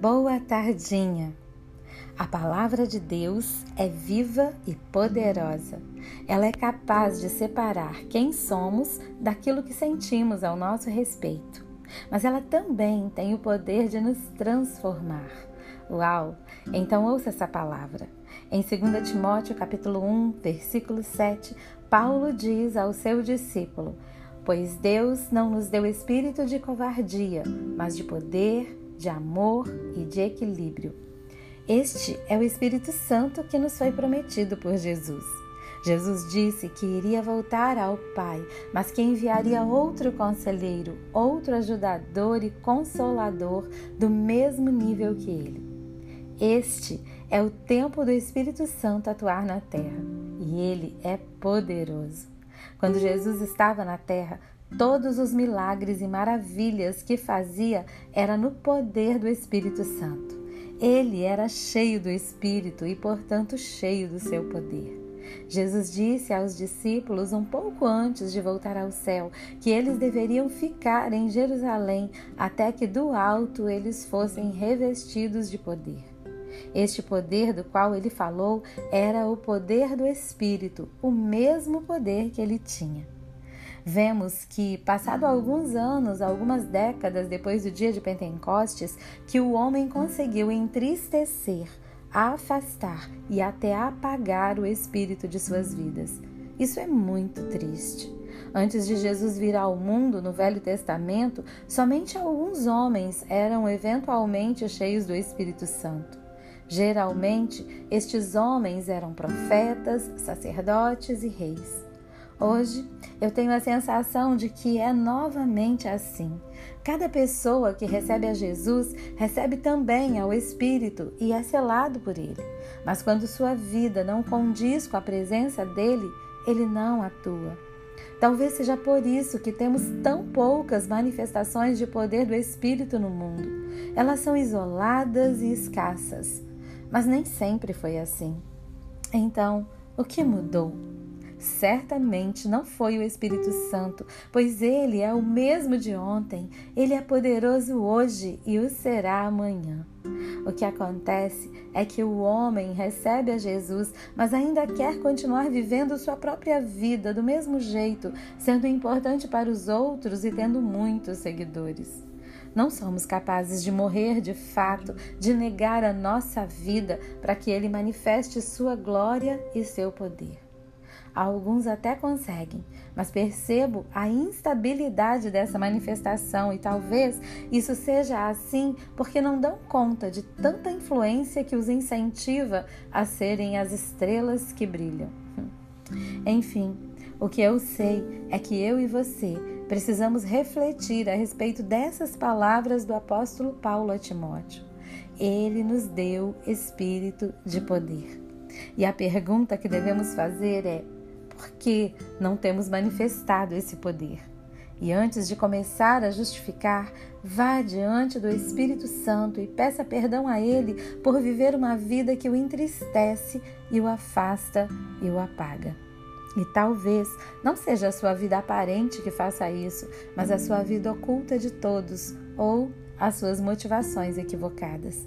Boa tardinha! A palavra de Deus é viva e poderosa. Ela é capaz de separar quem somos daquilo que sentimos ao nosso respeito. Mas ela também tem o poder de nos transformar. Uau! Então ouça essa palavra. Em 2 Timóteo capítulo 1, versículo 7, Paulo diz ao seu discípulo: Pois Deus não nos deu espírito de covardia, mas de poder, de amor e de equilíbrio. Este é o Espírito Santo que nos foi prometido por Jesus. Jesus disse que iria voltar ao Pai, mas que enviaria outro conselheiro, outro ajudador e consolador do mesmo nível que ele. Este é o tempo do Espírito Santo atuar na terra e ele é poderoso. Quando Jesus estava na terra, Todos os milagres e maravilhas que fazia era no poder do Espírito Santo. Ele era cheio do Espírito e, portanto, cheio do seu poder. Jesus disse aos discípulos, um pouco antes de voltar ao céu, que eles deveriam ficar em Jerusalém até que do alto eles fossem revestidos de poder. Este poder do qual ele falou era o poder do Espírito, o mesmo poder que ele tinha. Vemos que, passado alguns anos, algumas décadas depois do dia de Pentecostes, que o homem conseguiu entristecer, afastar e até apagar o espírito de suas vidas. Isso é muito triste. Antes de Jesus vir ao mundo no Velho Testamento, somente alguns homens eram eventualmente cheios do Espírito Santo. Geralmente, estes homens eram profetas, sacerdotes e reis. Hoje eu tenho a sensação de que é novamente assim. Cada pessoa que recebe a Jesus recebe também ao Espírito e é selado por ele. Mas quando sua vida não condiz com a presença dele, ele não atua. Talvez seja por isso que temos tão poucas manifestações de poder do Espírito no mundo. Elas são isoladas e escassas. Mas nem sempre foi assim. Então, o que mudou? Certamente não foi o Espírito Santo, pois ele é o mesmo de ontem, ele é poderoso hoje e o será amanhã. O que acontece é que o homem recebe a Jesus, mas ainda quer continuar vivendo sua própria vida do mesmo jeito, sendo importante para os outros e tendo muitos seguidores. Não somos capazes de morrer de fato, de negar a nossa vida para que ele manifeste sua glória e seu poder. Alguns até conseguem, mas percebo a instabilidade dessa manifestação e talvez isso seja assim porque não dão conta de tanta influência que os incentiva a serem as estrelas que brilham. Enfim, o que eu sei é que eu e você precisamos refletir a respeito dessas palavras do apóstolo Paulo a Timóteo. Ele nos deu espírito de poder. E a pergunta que devemos fazer é: por que não temos manifestado esse poder? E antes de começar a justificar, vá diante do Espírito Santo e peça perdão a Ele por viver uma vida que o entristece e o afasta e o apaga. E talvez não seja a sua vida aparente que faça isso, mas a sua vida oculta de todos ou as suas motivações equivocadas.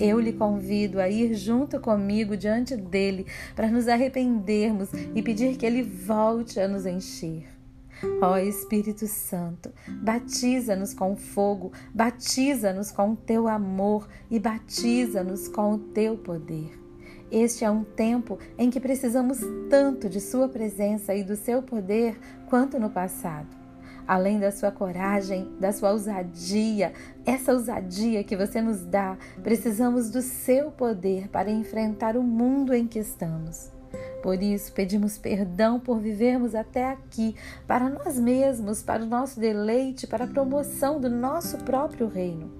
Eu lhe convido a ir junto comigo diante dele para nos arrependermos e pedir que ele volte a nos encher. Ó Espírito Santo, batiza-nos com fogo, batiza-nos com o teu amor e batiza-nos com o teu poder. Este é um tempo em que precisamos tanto de Sua presença e do seu poder quanto no passado além da sua coragem, da sua ousadia, essa ousadia que você nos dá, precisamos do seu poder para enfrentar o mundo em que estamos. Por isso, pedimos perdão por vivermos até aqui, para nós mesmos, para o nosso deleite, para a promoção do nosso próprio reino.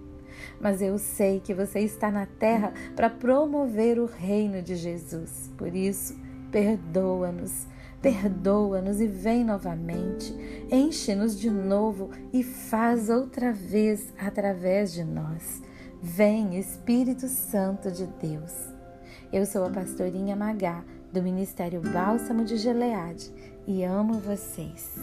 Mas eu sei que você está na terra para promover o reino de Jesus. Por isso, perdoa-nos Perdoa-nos e vem novamente, enche-nos de novo e faz outra vez através de nós. Vem, Espírito Santo de Deus. Eu sou a pastorinha Magá, do Ministério Bálsamo de Geleade, e amo vocês.